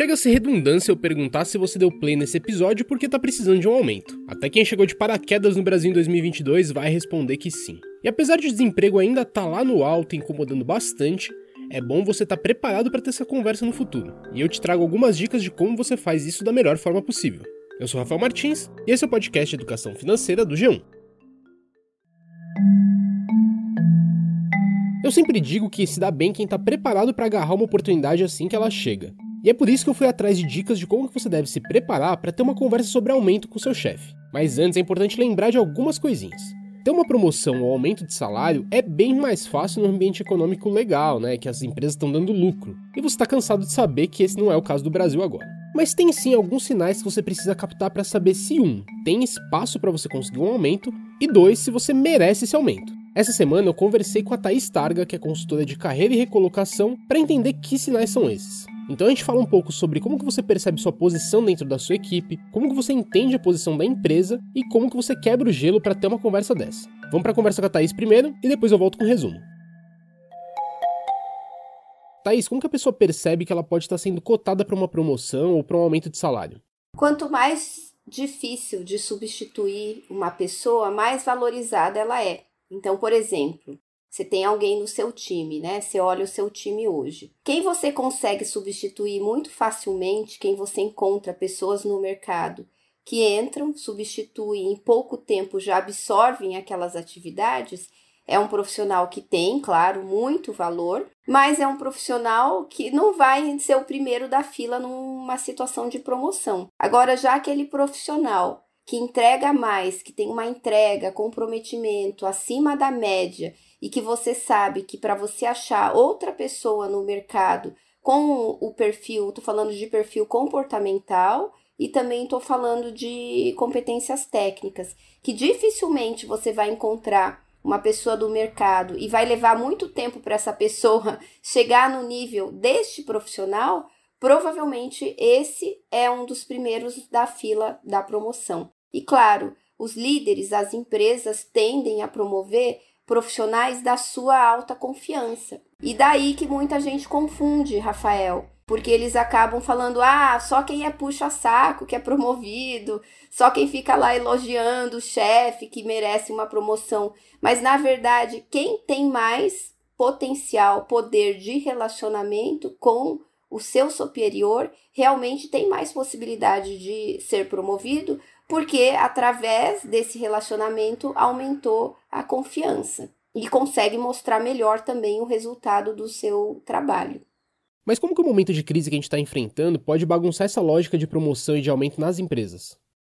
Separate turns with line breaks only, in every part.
Chega a ser redundância eu perguntar se você deu play nesse episódio porque tá precisando de um aumento. Até quem chegou de paraquedas no Brasil em 2022 vai responder que sim. E apesar de o desemprego ainda tá lá no alto, incomodando bastante, é bom você estar tá preparado para ter essa conversa no futuro. E eu te trago algumas dicas de como você faz isso da melhor forma possível. Eu sou Rafael Martins e esse é o podcast de Educação Financeira do G1. Eu sempre digo que se dá bem quem está preparado para agarrar uma oportunidade assim que ela chega. E é por isso que eu fui atrás de dicas de como você deve se preparar para ter uma conversa sobre aumento com seu chefe. Mas antes é importante lembrar de algumas coisinhas. Ter uma promoção ou aumento de salário é bem mais fácil no ambiente econômico legal, né, que as empresas estão dando lucro. E você está cansado de saber que esse não é o caso do Brasil agora. Mas tem sim alguns sinais que você precisa captar para saber se um, tem espaço para você conseguir um aumento e dois, se você merece esse aumento. Essa semana eu conversei com a Thaís Targa, que é consultora de carreira e recolocação, para entender que sinais são esses. Então a gente fala um pouco sobre como que você percebe sua posição dentro da sua equipe, como que você entende a posição da empresa e como que você quebra o gelo para ter uma conversa dessa. Vamos para a conversa com a Thaís primeiro e depois eu volto com o um resumo. Thaís, como que a pessoa percebe que ela pode estar sendo cotada para uma promoção ou para um aumento de salário?
Quanto mais difícil de substituir uma pessoa, mais valorizada ela é. Então, por exemplo, você tem alguém no seu time, né? Você olha o seu time hoje. Quem você consegue substituir muito facilmente, quem você encontra pessoas no mercado que entram, substituem em pouco tempo, já absorvem aquelas atividades, é um profissional que tem, claro, muito valor, mas é um profissional que não vai ser o primeiro da fila numa situação de promoção. Agora, já aquele profissional que entrega mais, que tem uma entrega, comprometimento acima da média e que você sabe que para você achar outra pessoa no mercado com o perfil, estou falando de perfil comportamental e também estou falando de competências técnicas, que dificilmente você vai encontrar uma pessoa do mercado e vai levar muito tempo para essa pessoa chegar no nível deste profissional, provavelmente esse é um dos primeiros da fila da promoção. E claro, os líderes, as empresas tendem a promover profissionais da sua alta confiança. E daí que muita gente confunde, Rafael, porque eles acabam falando: "Ah, só quem é puxa-saco que é promovido, só quem fica lá elogiando o chefe que merece uma promoção". Mas na verdade, quem tem mais potencial, poder de relacionamento com o seu superior, realmente tem mais possibilidade de ser promovido, porque através desse relacionamento aumentou a confiança e consegue mostrar melhor também o resultado do seu trabalho.
Mas como que o momento de crise que a gente está enfrentando pode bagunçar essa lógica de promoção e de aumento nas empresas?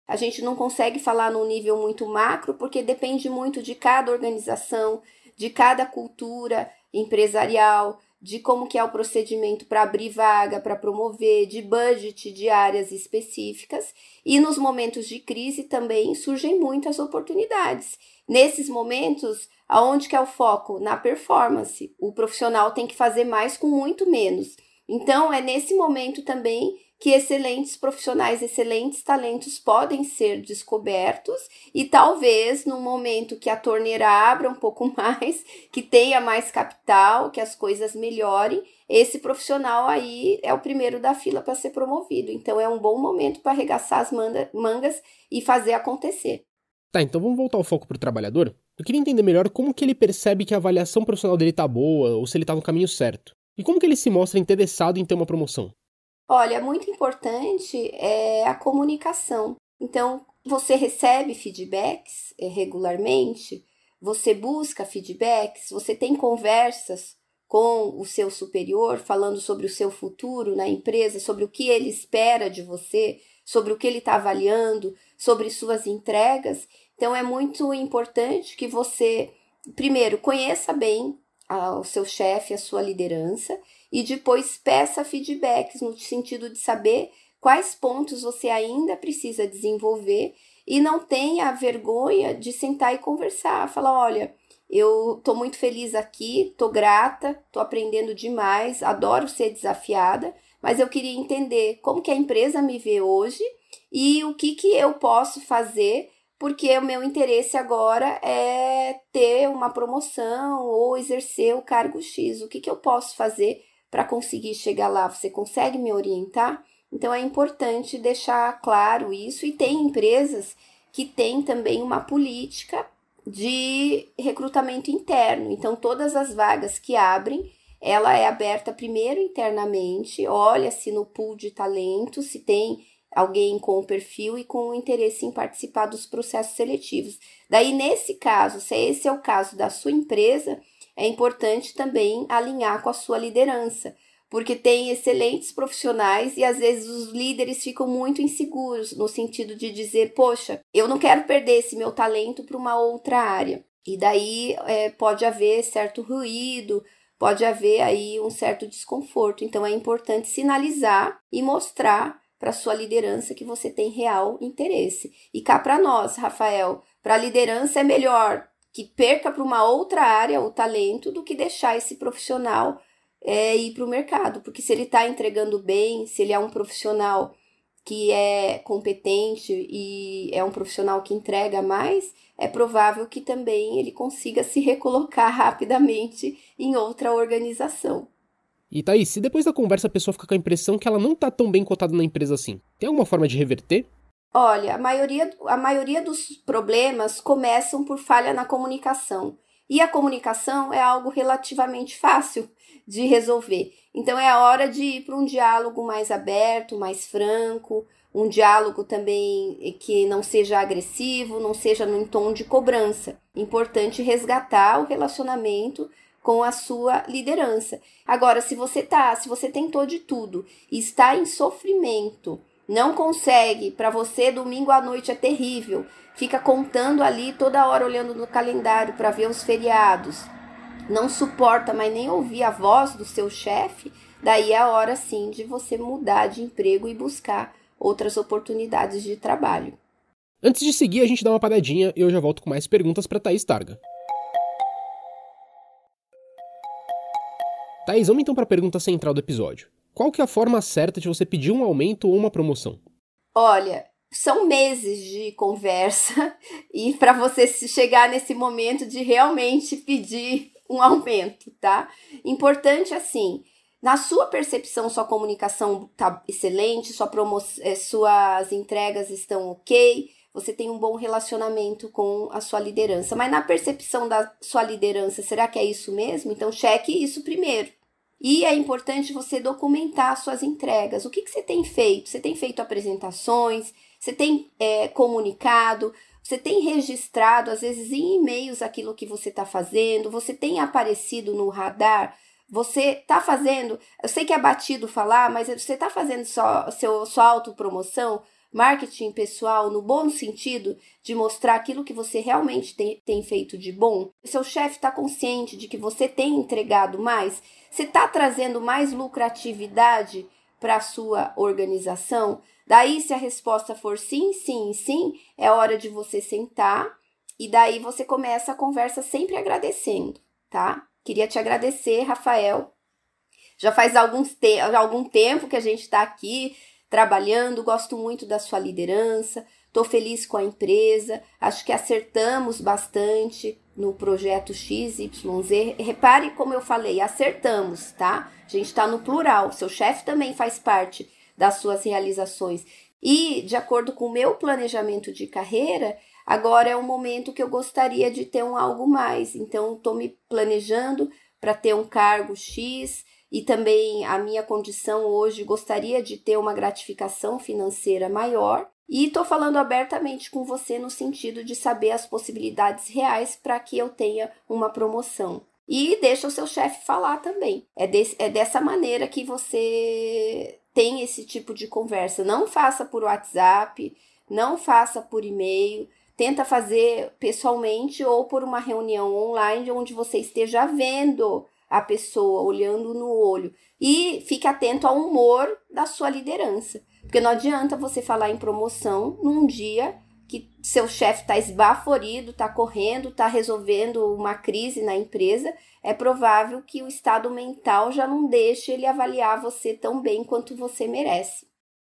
A gente não consegue falar num nível muito macro porque depende muito de cada organização, de cada cultura empresarial, de como que é o procedimento para abrir vaga, para promover, de budget de áreas específicas. E nos momentos de crise também surgem muitas oportunidades. Nesses momentos, aonde que é o foco? Na performance. O profissional tem que fazer mais com muito menos. Então, é nesse momento também que excelentes profissionais, excelentes talentos podem ser descobertos e talvez no momento que a torneira abra um pouco mais, que tenha mais capital, que as coisas melhorem, esse profissional aí é o primeiro da fila para ser promovido. Então é um bom momento para arregaçar as mangas e fazer acontecer.
Tá, então vamos voltar o foco para o trabalhador. Eu queria entender melhor como que ele percebe que a avaliação profissional dele tá boa ou se ele tá no caminho certo. E como que ele se mostra interessado em ter uma promoção?
Olha, muito importante é a comunicação. Então, você recebe feedbacks é, regularmente, você busca feedbacks, você tem conversas com o seu superior falando sobre o seu futuro na empresa, sobre o que ele espera de você, sobre o que ele está avaliando, sobre suas entregas. Então, é muito importante que você, primeiro, conheça bem o seu chefe, a sua liderança e depois peça feedbacks no sentido de saber quais pontos você ainda precisa desenvolver e não tenha vergonha de sentar e conversar, falar, olha, eu tô muito feliz aqui, tô grata, tô aprendendo demais, adoro ser desafiada, mas eu queria entender como que a empresa me vê hoje e o que que eu posso fazer porque o meu interesse agora é ter uma promoção ou exercer o cargo X. O que, que eu posso fazer para conseguir chegar lá? Você consegue me orientar? Então é importante deixar claro isso e tem empresas que têm também uma política de recrutamento interno. Então todas as vagas que abrem, ela é aberta primeiro internamente, olha-se no pool de talentos, se tem alguém com o perfil e com o interesse em participar dos processos seletivos. Daí, nesse caso, se esse é o caso da sua empresa, é importante também alinhar com a sua liderança, porque tem excelentes profissionais e às vezes os líderes ficam muito inseguros no sentido de dizer, poxa, eu não quero perder esse meu talento para uma outra área. E daí é, pode haver certo ruído, pode haver aí um certo desconforto. Então é importante sinalizar e mostrar para sua liderança que você tem real interesse. E cá para nós, Rafael, para a liderança é melhor que perca para uma outra área o talento do que deixar esse profissional é, ir para o mercado, porque se ele está entregando bem, se ele é um profissional que é competente e é um profissional que entrega mais, é provável que também ele consiga se recolocar rapidamente em outra organização.
E Thaís, se depois da conversa a pessoa fica com a impressão que ela não está tão bem cotada na empresa assim, tem alguma forma de reverter?
Olha, a maioria, a maioria dos problemas começam por falha na comunicação. E a comunicação é algo relativamente fácil de resolver. Então é a hora de ir para um diálogo mais aberto, mais franco, um diálogo também que não seja agressivo, não seja num tom de cobrança. Importante resgatar o relacionamento com a sua liderança. Agora, se você tá, se você tentou de tudo e está em sofrimento, não consegue, para você domingo à noite é terrível, fica contando ali toda hora olhando no calendário para ver os feriados, não suporta mais nem ouvir a voz do seu chefe, daí é a hora sim de você mudar de emprego e buscar outras oportunidades de trabalho.
Antes de seguir, a gente dá uma paradinha e eu já volto com mais perguntas para Thaís Targa. Thaís, vamos então para a pergunta central do episódio. Qual que é a forma certa de você pedir um aumento ou uma promoção?
Olha, são meses de conversa e para você chegar nesse momento de realmente pedir um aumento, tá? Importante assim, na sua percepção, sua comunicação tá excelente, sua promo eh, suas entregas estão ok, você tem um bom relacionamento com a sua liderança. Mas na percepção da sua liderança, será que é isso mesmo? Então cheque isso primeiro. E é importante você documentar suas entregas. O que, que você tem feito? Você tem feito apresentações, você tem é, comunicado, você tem registrado, às vezes, em e-mails aquilo que você está fazendo, você tem aparecido no radar. Você está fazendo, eu sei que é batido falar, mas você está fazendo só, seu, sua autopromoção, marketing pessoal, no bom sentido de mostrar aquilo que você realmente tem, tem feito de bom. Seu chefe está consciente de que você tem entregado mais. Você está trazendo mais lucratividade para a sua organização? Daí, se a resposta for sim, sim, sim, é hora de você sentar e daí você começa a conversa sempre agradecendo, tá? Queria te agradecer, Rafael. Já faz alguns te algum tempo que a gente está aqui trabalhando, gosto muito da sua liderança, estou feliz com a empresa, acho que acertamos bastante no projeto XYZ. Repare como eu falei, acertamos, tá? A gente está no plural, seu chefe também faz parte das suas realizações. E, de acordo com o meu planejamento de carreira, agora é o momento que eu gostaria de ter um algo mais. Então, estou me planejando para ter um cargo X e também a minha condição hoje gostaria de ter uma gratificação financeira maior. E estou falando abertamente com você no sentido de saber as possibilidades reais para que eu tenha uma promoção. E deixa o seu chefe falar também. É, desse, é dessa maneira que você tem esse tipo de conversa. Não faça por WhatsApp, não faça por e-mail. Tenta fazer pessoalmente ou por uma reunião online onde você esteja vendo a pessoa, olhando no olho. E fique atento ao humor da sua liderança. Porque não adianta você falar em promoção num dia que seu chefe está esbaforido, está correndo, está resolvendo uma crise na empresa. É provável que o estado mental já não deixe ele avaliar você tão bem quanto você merece.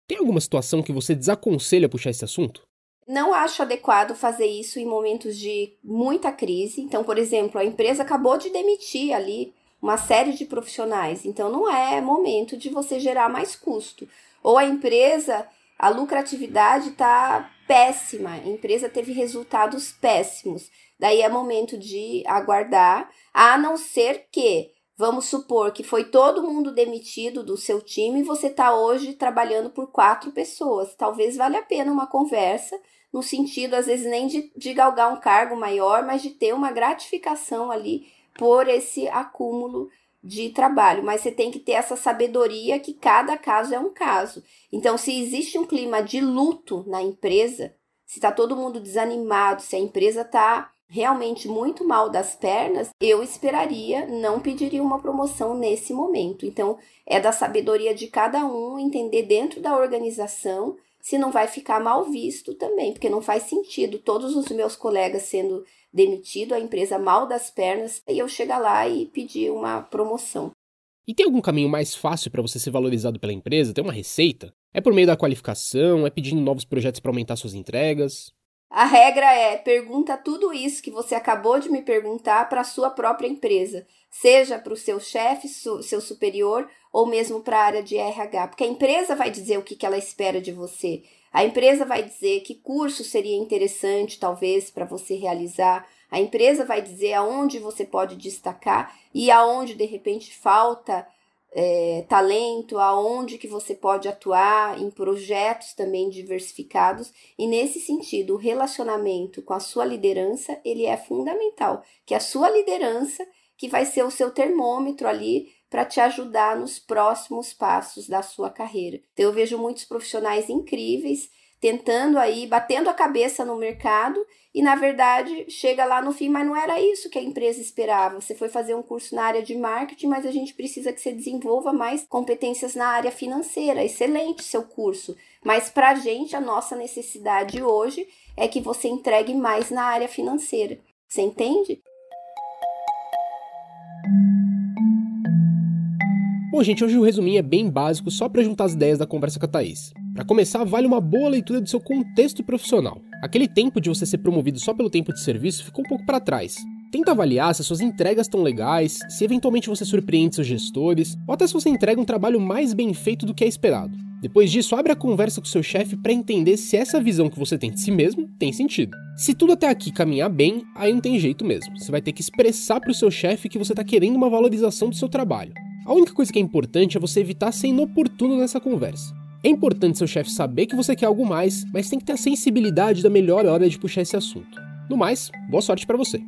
Tem alguma situação que você desaconselha puxar esse assunto?
Não acho adequado fazer isso em momentos de muita crise. Então, por exemplo, a empresa acabou de demitir ali uma série de profissionais. Então, não é momento de você gerar mais custo. Ou a empresa, a lucratividade está péssima, a empresa teve resultados péssimos. Daí é momento de aguardar, a não ser que, vamos supor que foi todo mundo demitido do seu time e você está hoje trabalhando por quatro pessoas. Talvez valha a pena uma conversa, no sentido, às vezes, nem de, de galgar um cargo maior, mas de ter uma gratificação ali por esse acúmulo de trabalho, mas você tem que ter essa sabedoria que cada caso é um caso. Então, se existe um clima de luto na empresa, se está todo mundo desanimado, se a empresa está realmente muito mal das pernas, eu esperaria, não pediria uma promoção nesse momento. Então, é da sabedoria de cada um entender dentro da organização se não vai ficar mal visto também, porque não faz sentido todos os meus colegas sendo demitido, a empresa mal das pernas, e eu chegar lá e pedir uma promoção.
E tem algum caminho mais fácil para você ser valorizado pela empresa? Tem uma receita? É por meio da qualificação? É pedindo novos projetos para aumentar suas entregas?
A regra é pergunta tudo isso que você acabou de me perguntar para a sua própria empresa, seja para o seu chefe, seu superior ou mesmo para a área de RH, porque a empresa vai dizer o que, que ela espera de você. A empresa vai dizer que curso seria interessante, talvez, para você realizar. A empresa vai dizer aonde você pode destacar e aonde de repente falta é, talento, aonde que você pode atuar em projetos também diversificados. E nesse sentido, o relacionamento com a sua liderança ele é fundamental, que a sua liderança que vai ser o seu termômetro ali para te ajudar nos próximos passos da sua carreira. Então, eu vejo muitos profissionais incríveis tentando aí, batendo a cabeça no mercado e na verdade chega lá no fim, mas não era isso que a empresa esperava. Você foi fazer um curso na área de marketing, mas a gente precisa que você desenvolva mais competências na área financeira. Excelente seu curso, mas para a gente a nossa necessidade hoje é que você entregue mais na área financeira. Você entende?
Bom, gente, hoje o resuminho é bem básico, só para juntar as ideias da conversa com a Thaís. Para começar, vale uma boa leitura do seu contexto profissional. Aquele tempo de você ser promovido só pelo tempo de serviço ficou um pouco para trás. Tenta avaliar se as suas entregas estão legais, se eventualmente você surpreende seus gestores, ou até se você entrega um trabalho mais bem feito do que é esperado. Depois disso, abre a conversa com seu chefe para entender se essa visão que você tem de si mesmo tem sentido. Se tudo até aqui caminhar bem, aí não tem jeito mesmo. Você vai ter que expressar para o seu chefe que você está querendo uma valorização do seu trabalho. A única coisa que é importante é você evitar ser inoportuno nessa conversa. É importante seu chefe saber que você quer algo mais, mas tem que ter a sensibilidade da melhor hora de puxar esse assunto. No mais, boa sorte para você.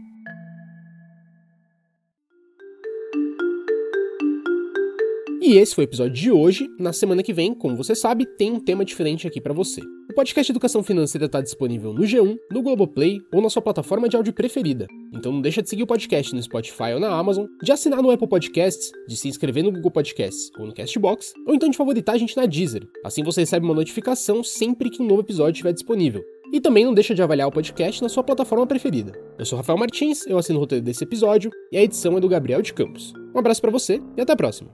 E esse foi o episódio de hoje. Na semana que vem, como você sabe, tem um tema diferente aqui para você. O podcast Educação Financeira está disponível no G1, no Globoplay ou na sua plataforma de áudio preferida. Então não deixa de seguir o podcast no Spotify ou na Amazon, de assinar no Apple Podcasts, de se inscrever no Google Podcasts ou no Castbox, ou então de favoritar a gente na Deezer. Assim você recebe uma notificação sempre que um novo episódio estiver disponível. E também não deixa de avaliar o podcast na sua plataforma preferida. Eu sou Rafael Martins, eu assino o roteiro desse episódio e a edição é do Gabriel de Campos. Um abraço para você e até a próxima.